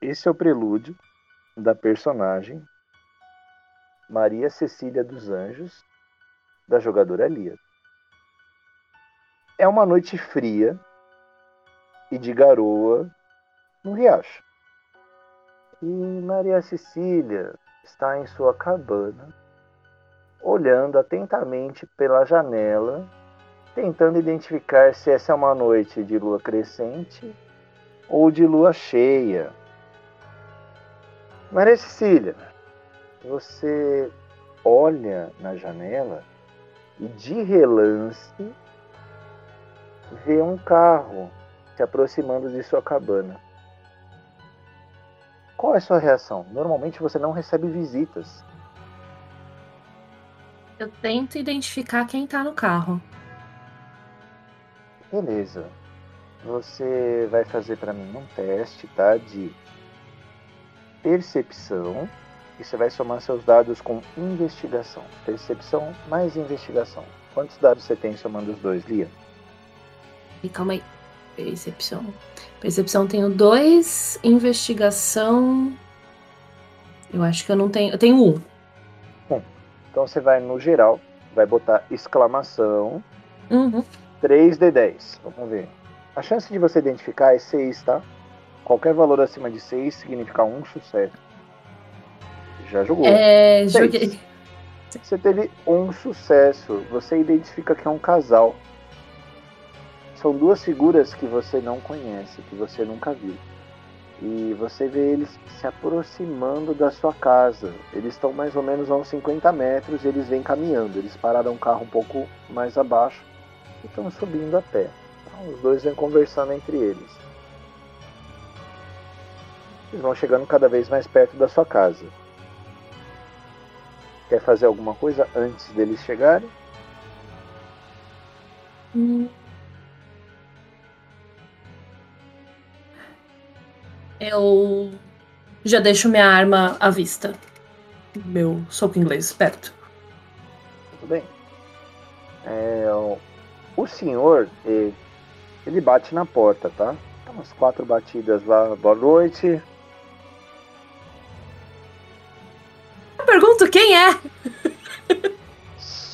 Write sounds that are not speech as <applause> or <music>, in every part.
esse é o prelúdio da personagem Maria Cecília dos Anjos, da jogadora Lia. É uma noite fria e de garoa no riacho. E Maria Cecília está em sua cabana, olhando atentamente pela janela, tentando identificar se essa é uma noite de lua crescente ou de lua cheia. Maria Cecília, você olha na janela e de relance vê um carro se aproximando de sua cabana. Qual é a sua reação? Normalmente você não recebe visitas. Eu tento identificar quem tá no carro. Beleza. Você vai fazer para mim um teste, tá? De percepção. E você vai somar seus dados com investigação. Percepção mais investigação. Quantos dados você tem somando os dois, Lia? E calma aí. Percepção. Percepção tenho dois. Investigação. Eu acho que eu não tenho. Eu tenho um. Bom, então você vai no geral, vai botar exclamação. Uhum. 3D10. Vamos ver. A chance de você identificar é 6, tá? Qualquer valor acima de 6 significa um sucesso. Já jogou. É, Seis. joguei. Você teve um sucesso. Você identifica que é um casal são duas figuras que você não conhece, que você nunca viu. E você vê eles se aproximando da sua casa. Eles estão mais ou menos a uns 50 metros e eles vêm caminhando. Eles pararam o carro um pouco mais abaixo e estão subindo a pé. Então, os dois vêm conversando entre eles. Eles vão chegando cada vez mais perto da sua casa. Quer fazer alguma coisa antes deles chegarem? Hum. Eu já deixo minha arma à vista. Meu soco inglês perto. Tudo bem. É, o senhor, ele bate na porta, tá? Tá umas quatro batidas lá. Boa noite.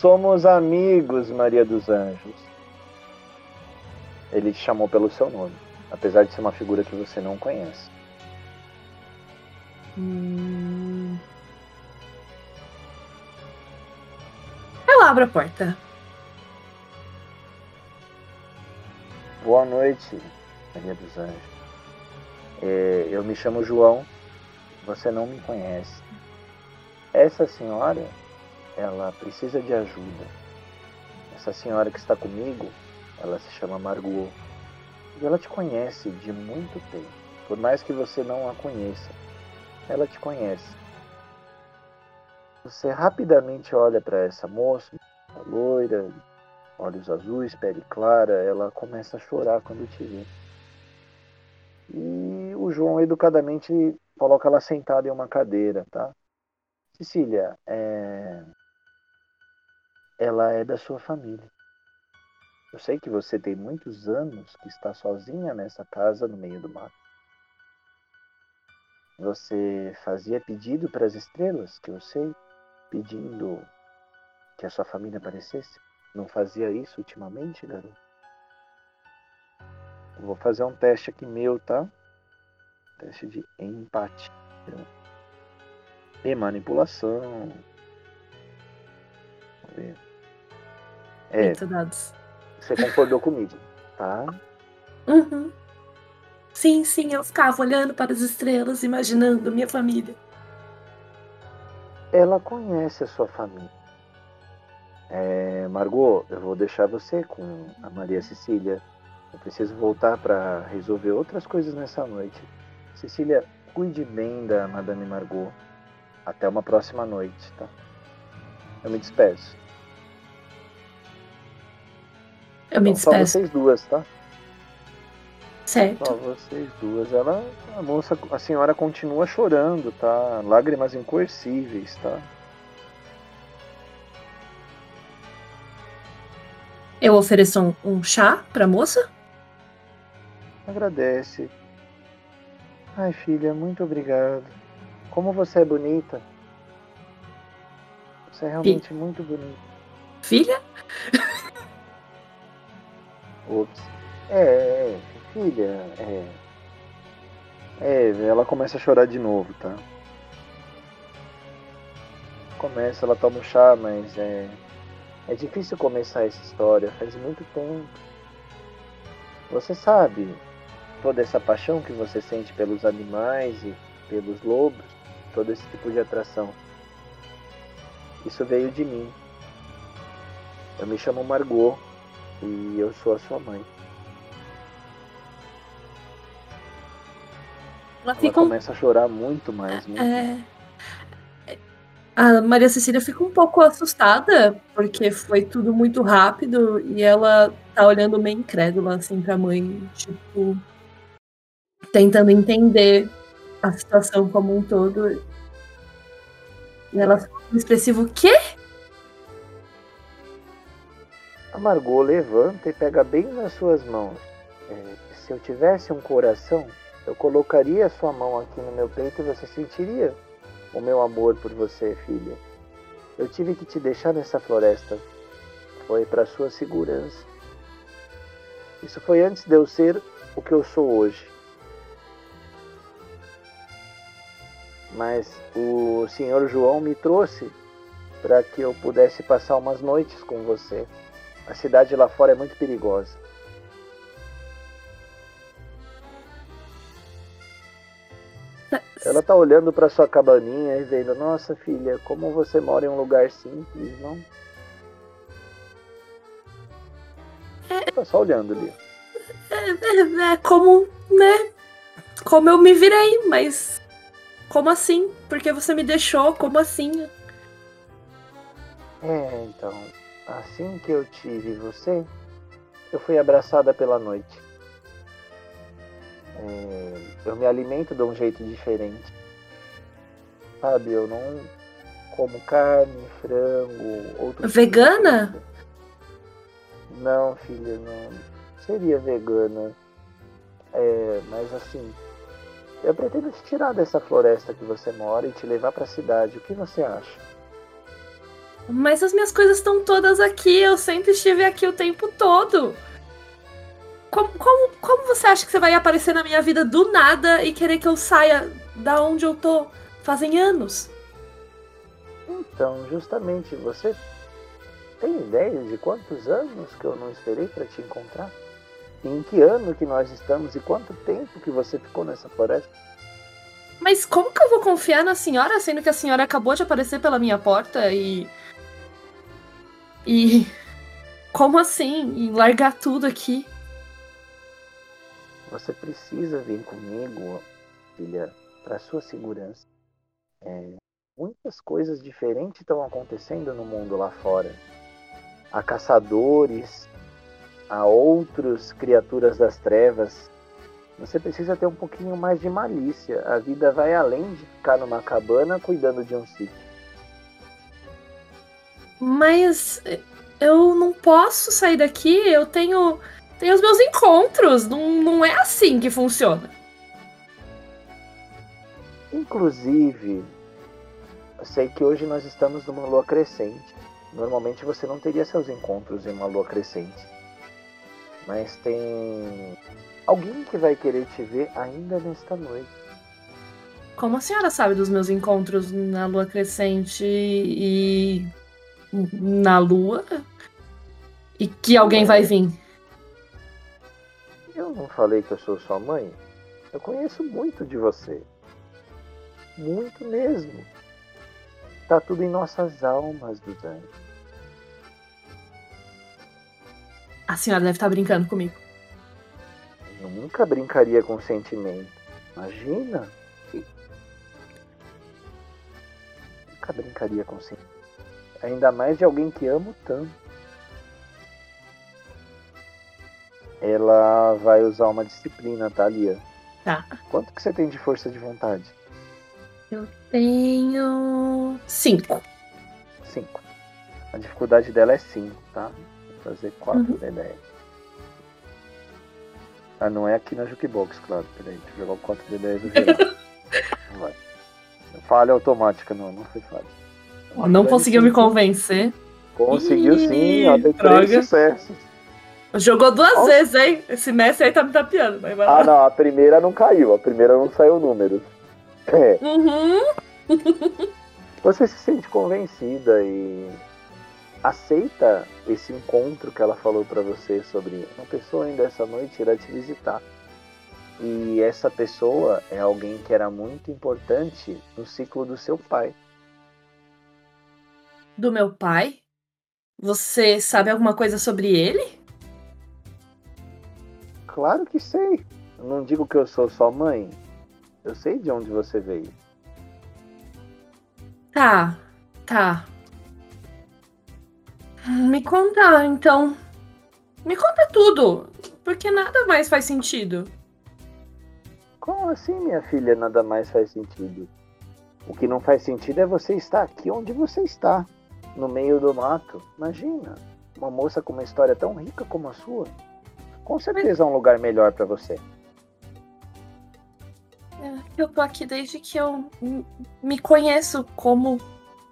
Somos amigos, Maria dos Anjos. Ele te chamou pelo seu nome apesar de ser uma figura que você não conhece. Hum... Eu abro a porta. Boa noite, Maria dos Anjos. É, eu me chamo João. Você não me conhece. Essa senhora, ela precisa de ajuda. Essa senhora que está comigo, ela se chama Margot. E ela te conhece de muito tempo. Por mais que você não a conheça, ela te conhece. Você rapidamente olha para essa moça, loira, olhos azuis, pele clara, ela começa a chorar quando te vê. E o João educadamente coloca ela sentada em uma cadeira, tá? Cecília, é... ela é da sua família. Eu sei que você tem muitos anos que está sozinha nessa casa no meio do mato. Você fazia pedido para as estrelas, que eu sei, pedindo que a sua família aparecesse? Não fazia isso ultimamente, garoto? Eu vou fazer um teste aqui meu, tá? Teste de empatia e manipulação. Vamos ver. É, dados. Você concordou comigo, tá? Uhum. Sim, sim, eu ficava olhando para as estrelas, imaginando minha família. Ela conhece a sua família. É, Margot, eu vou deixar você com a Maria Cecília. Eu preciso voltar para resolver outras coisas nessa noite. Cecília, cuide bem da Madame Margot. Até uma próxima noite, tá? Eu me despeço. Eu me despeço. Só vocês duas, tá? Certo. Só vocês duas. Ela, a moça, a senhora continua chorando, tá? Lágrimas incoercíveis, tá? Eu ofereço um, um chá pra moça? Agradece. Ai, filha, muito obrigado. Como você é bonita. Você é realmente muito bonita. Filha? <laughs> Ops. É, é, filha, é. É, ela começa a chorar de novo, tá? Começa, ela toma um chá, mas é. É difícil começar essa história, faz muito tempo. Você sabe toda essa paixão que você sente pelos animais e pelos lobos, todo esse tipo de atração. Isso veio de mim. Eu me chamo Margot e eu sou a sua mãe. Ela, Ela começa a chorar muito mais. Muito é... A Maria Cecília fica um pouco assustada, porque foi tudo muito rápido e ela tá olhando meio incrédula assim pra mãe, tipo, tentando entender a situação como um todo. E ela ficou expressivo, o quê? A Margot levanta e pega bem nas suas mãos. É, se eu tivesse um coração, eu colocaria a sua mão aqui no meu peito e você sentiria o meu amor por você, filha. Eu tive que te deixar nessa floresta. Foi para sua segurança. Isso foi antes de eu ser o que eu sou hoje. Mas o senhor João me trouxe para que eu pudesse passar umas noites com você. A cidade lá fora é muito perigosa. Ela tá olhando para sua cabaninha e vendo, nossa filha, como você mora em um lugar simples, não? É, tá só olhando ali. É, é, é, como, né? Como eu me virei, mas como assim? Porque você me deixou? Como assim? É, então, assim que eu tive você, eu fui abraçada pela noite. É, eu me alimento de um jeito diferente. Sabe, eu não como carne, frango, outro Vegana? Tipo não, filha, não. Seria vegana. É, mas assim, eu pretendo te tirar dessa floresta que você mora e te levar para a cidade. O que você acha? Mas as minhas coisas estão todas aqui. Eu sempre estive aqui o tempo todo. Como, como, como você acha que você vai aparecer na minha vida do nada e querer que eu saia da onde eu tô fazem anos? Então, justamente, você tem ideia de quantos anos que eu não esperei para te encontrar? em que ano que nós estamos e quanto tempo que você ficou nessa floresta? Mas como que eu vou confiar na senhora, sendo que a senhora acabou de aparecer pela minha porta e. E. <laughs> Como assim? E largar tudo aqui? Você precisa vir comigo, filha, para sua segurança. É, muitas coisas diferentes estão acontecendo no mundo lá fora. Há caçadores, há outras criaturas das trevas. Você precisa ter um pouquinho mais de malícia. A vida vai além de ficar numa cabana cuidando de um sítio. Mas eu não posso sair daqui, eu tenho tem os meus encontros. Não, não é assim que funciona. Inclusive, eu sei que hoje nós estamos numa lua crescente. Normalmente você não teria seus encontros em uma lua crescente. Mas tem alguém que vai querer te ver ainda nesta noite. Como a senhora sabe dos meus encontros na lua crescente e na lua? E que alguém vai vir? Eu não falei que eu sou sua mãe? Eu conheço muito de você. Muito mesmo. Tá tudo em nossas almas, Dudane. A senhora deve estar brincando comigo. Eu nunca brincaria com sentimento. Imagina. Nunca brincaria com sentimento. Ainda mais de alguém que amo tanto. ela vai usar uma disciplina, tá, Lia? Tá. Quanto que você tem de força de vontade? Eu tenho. cinco. Cinco. A dificuldade dela é cinco, tá? Vou fazer quatro uhum. d Ah, não é aqui na Jukebox, claro. Peraí, deixa eu jogar o 4D10 do geral. Vai. Falha automática, não, não foi falha. Não conseguiu me convencer. Conseguiu Ih, sim, ó, tem droga. três sucessos. Jogou duas Ó. vezes, hein? Esse mestre aí tá me tapeando. Mas vai lá. Ah, não, a primeira não caiu, a primeira não saiu números. É, Uhum. <laughs> você se sente convencida e aceita esse encontro que ela falou pra você sobre uma pessoa ainda essa noite irá te visitar. E essa pessoa é alguém que era muito importante no ciclo do seu pai. Do meu pai? Você sabe alguma coisa sobre ele? Claro que sei. Eu não digo que eu sou sua mãe. Eu sei de onde você veio. Tá, tá. Me conta, então. Me conta tudo. Porque nada mais faz sentido. Como assim, minha filha, nada mais faz sentido? O que não faz sentido é você estar aqui onde você está, no meio do mato. Imagina, uma moça com uma história tão rica como a sua. Com certeza é um lugar melhor pra você. É, Eu tô aqui desde que eu me conheço como.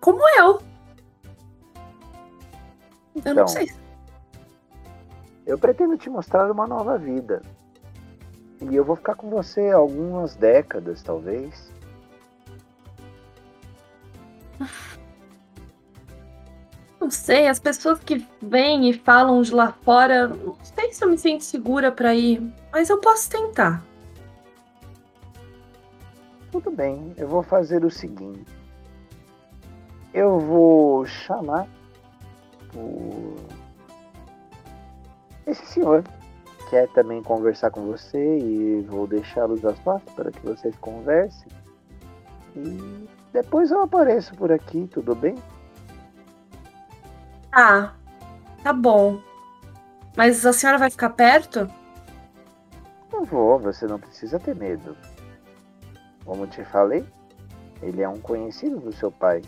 como eu. Eu Então. não sei. Eu pretendo te mostrar uma nova vida. E eu vou ficar com você algumas décadas, talvez. Não sei, as pessoas que vêm e falam de lá fora, não sei se eu me sinto segura pra ir, mas eu posso tentar. Tudo bem, eu vou fazer o seguinte. Eu vou chamar o... esse senhor. Quer também conversar com você e vou deixá-los a sós para que vocês conversem. E depois eu apareço por aqui, tudo bem? Tá, tá bom. Mas a senhora vai ficar perto? Eu vou, você não precisa ter medo. Como te falei, ele é um conhecido do seu pai.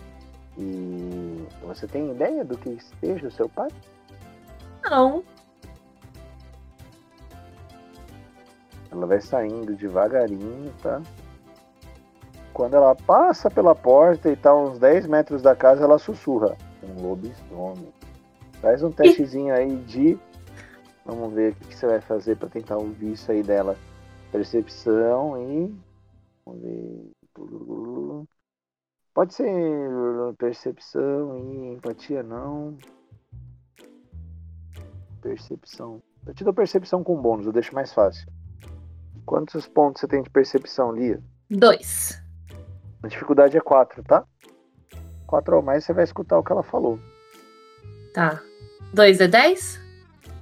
E você tem ideia do que seja o seu pai? Não. Ela vai saindo devagarinho, tá? Quando ela passa pela porta e tá uns 10 metros da casa, ela sussurra. Um lobisomem. Faz um testezinho aí de. Vamos ver o que que você vai fazer pra tentar ouvir isso aí dela. Percepção e. Vamos ver. Pode ser percepção e empatia, não. Percepção. Eu te dou percepção com bônus, eu deixo mais fácil. Quantos pontos você tem de percepção, Lia? Dois. A dificuldade é 4, tá? 4 ou mais você vai escutar o que ela falou. Tá. Dois é dez?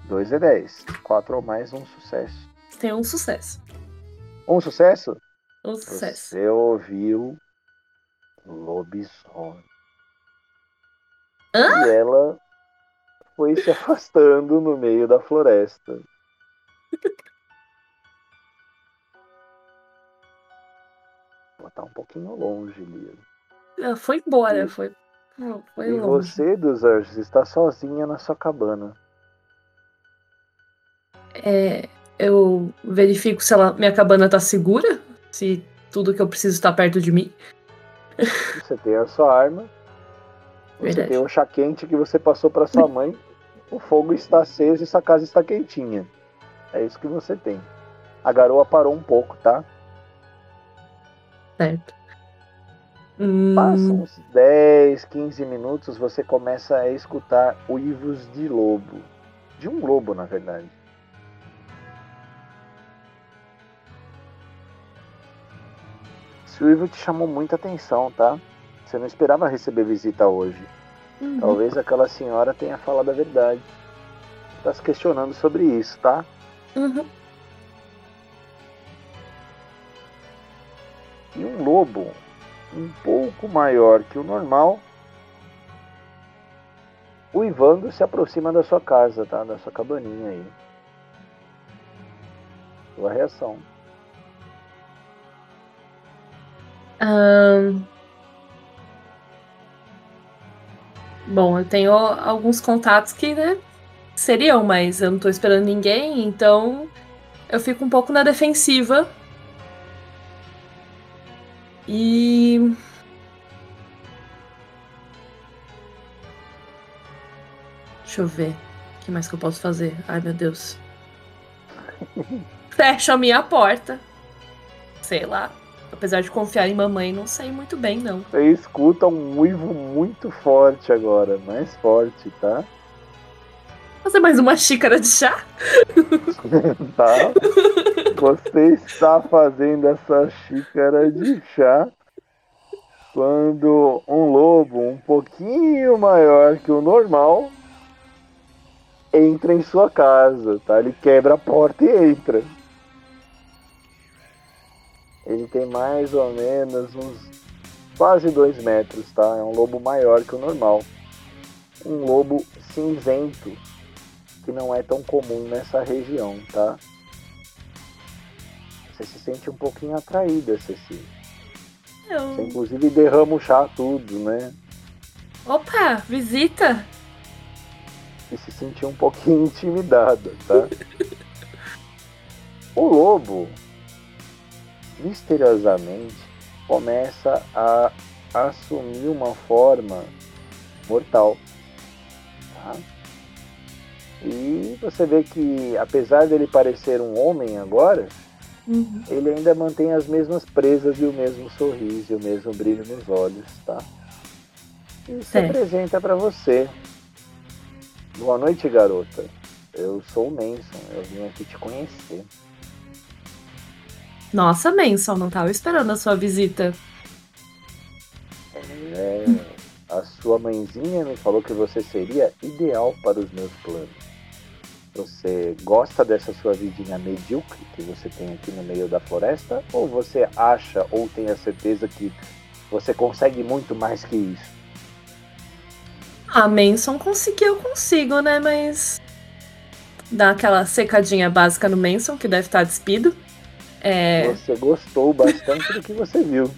2 é 10. 4 ou mais, um sucesso. Tem um sucesso. Um sucesso? Um sucesso. Você ouviu lobisomem. Hã? E ela foi se <laughs> afastando no meio da floresta. <laughs> Ela tá um pouquinho longe, Lia. Ah, Foi embora, E- foi. Foi E longe. você, dos anjos, está sozinha na sua cabana. É, eu verifico se ela, minha cabana tá segura, se tudo que eu preciso tá perto de mim. Você tem a sua arma. Você Verdade. tem um chá quente que você passou para sua mãe. O fogo está aceso e sua casa está quentinha. É isso que você tem. A garoa parou um pouco, tá? Certo. Hum, Passam uns 10, 15 minutos, você começa a escutar uivos de lobo. De um lobo, na verdade. Esse uivo te chamou muita atenção, tá? Você não esperava receber visita hoje. uhum. Talvez aquela senhora tenha falado a verdade. Tá se questionando sobre isso, tá? Uhum. E um lobo um pouco maior que o normal, uivando se aproxima da sua casa, tá? Da sua cabaninha aí. Sua reação. Ahn. Bom, eu tenho alguns contatos que, né, seriam, mas eu não tô esperando ninguém, então eu fico um pouco na defensiva. E. Deixa eu ver. O que mais que eu posso fazer? Ai, meu Deus. <laughs> Fecho a minha porta. Sei lá. Apesar de confiar em mamãe, não sei muito bem, não. Você escuta um uivo muito forte agora, mais forte, tá? Fazer mais uma xícara de chá? <laughs> tá. <laughs> Você está fazendo essa xícara de chá quando um lobo um pouquinho maior que o normal entra em sua casa, tá? Ele quebra a porta e entra. Ele tem mais ou menos uns quase dois metros, tá? É um lobo maior que o normal. Um lobo cinzento, que não é tão comum nessa região, tá? Sente um pouquinho atraída, Ceci. Eu... Você inclusive derrama o chá tudo, né? Opa, visita! E se sentir um pouquinho <laughs> intimidada, tá? o lobo, misteriosamente, começa a assumir uma forma mortal. Tá? E você vê que, apesar dele parecer um homem agora, Uhum. ele ainda mantém as mesmas presas e o mesmo sorriso e o mesmo brilho nos olhos, tá? E se apresenta para você. Boa noite, garota. Eu sou o Manson, eu vim aqui te conhecer. Nossa, Manson, não tava esperando a sua visita. É, a sua mãezinha me falou que você seria ideal para os meus planos. Você gosta dessa sua vidinha medíocre que você tem aqui no meio da floresta? Ou você acha ou tem a certeza que você consegue muito mais que isso? Ah, Manson conseguiu, eu consigo, né? Mas. Dá aquela secadinha básica no Manson, que deve estar despido. É. Você gostou bastante do que você viu.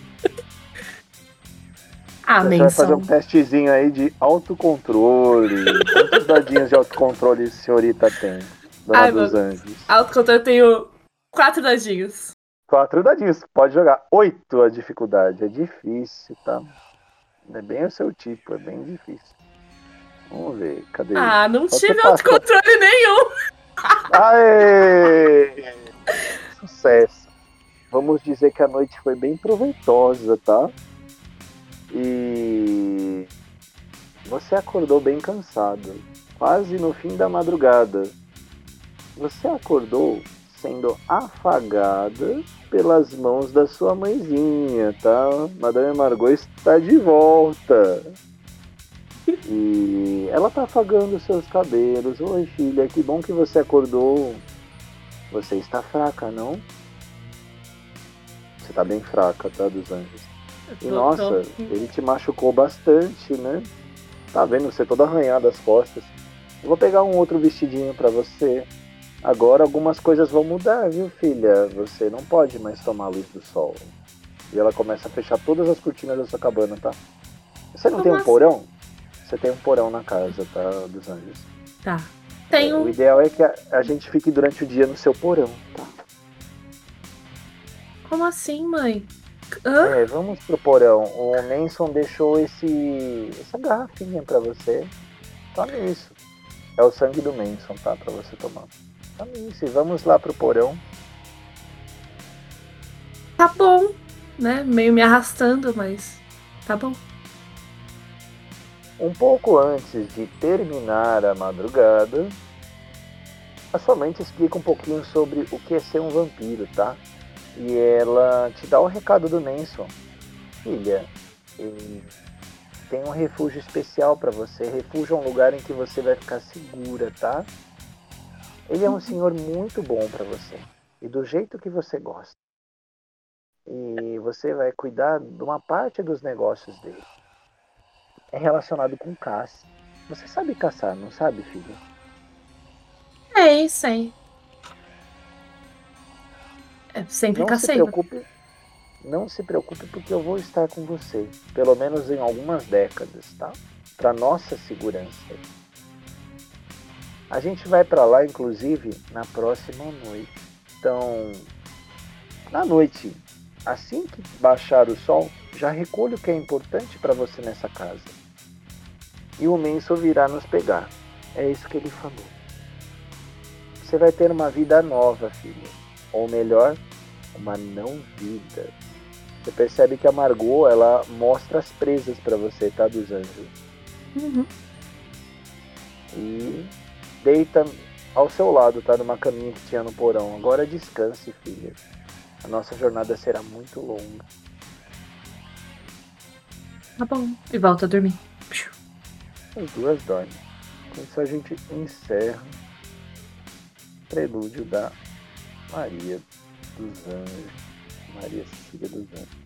Ah, Você vai fazer um testezinho aí de autocontrole. Quantos dadinhos de autocontrole a senhorita tem? Dona Ai, dos Anjos. Autocontrole eu tenho quatro dadinhos. Quatro dadinhos, pode jogar. Oito a dificuldade. É difícil, tá? É bem o seu tipo, é bem difícil. Vamos ver, cadê? Ah, não tive passa. autocontrole nenhum. Aê! Sucesso. Vamos dizer que a noite foi bem proveitosa, tá? E você acordou bem cansado, quase no fim da madrugada. Você acordou sendo afagada pelas mãos da sua mãezinha, tá? Madame Margot está de volta. E ela tá afagando seus cabelos. Oi, filha, que bom que você acordou. Você está fraca, não? Você tá bem fraca, tá, dos anjos? E nossa, ele te machucou bastante, né? Tá vendo você toda arranhada as costas. Eu vou pegar um outro vestidinho pra você. Agora algumas coisas vão mudar, viu, filha? Você não pode mais tomar a luz do sol. E ela começa a fechar todas as cortinas da sua cabana, tá? Você não Como tem um assim? porão? Você tem um porão na casa, tá, dos anjos? Tá. O Tenho. ideal é que a, a gente fique durante o dia no seu porão, tá? Como assim, mãe? É, vamos pro porão. O Manson deixou esse essa garrafinha pra você. Tome isso. É o sangue do Manson, tá? Pra você tomar. Tome isso e vamos lá pro porão. Tá bom. Né? Meio me arrastando, mas. Tá bom. Um pouco antes de terminar a madrugada, a sua mãe te explica um pouquinho sobre o que é ser um vampiro, tá? E ela te dá o recado do Manson. Filha, tem um refúgio especial pra você. Refúgio é um lugar em que você vai ficar segura, tá? Ele é um senhor muito bom pra você. E do jeito que você gosta. E você vai cuidar de uma parte dos negócios dele é relacionado com caça. Você sabe caçar, não sabe, filha? Sei, sei. É, sempre Não se cacei. preocupe. Não se preocupe porque eu vou estar com você, pelo menos em algumas décadas, tá? Para nossa segurança. A gente vai para lá inclusive na próxima noite. Então, na noite, assim que baixar o sol, já recolhe o que é importante para você nessa casa. E o menso virá nos pegar. É isso que ele falou. Você vai ter uma vida nova, filha. Ou melhor, uma não vida. Você percebe que a Margot, ela mostra as presas para você, tá, dos anjos. Uhum. E deita ao seu lado, tá, numa caminha que tinha no porão. Agora descanse, filha. A nossa jornada será muito longa. Tá bom. E volta a dormir. As duas dormem. Com isso a gente encerra o prelúdio da Maria dos Anjos. Maria Cecília dos Anjos.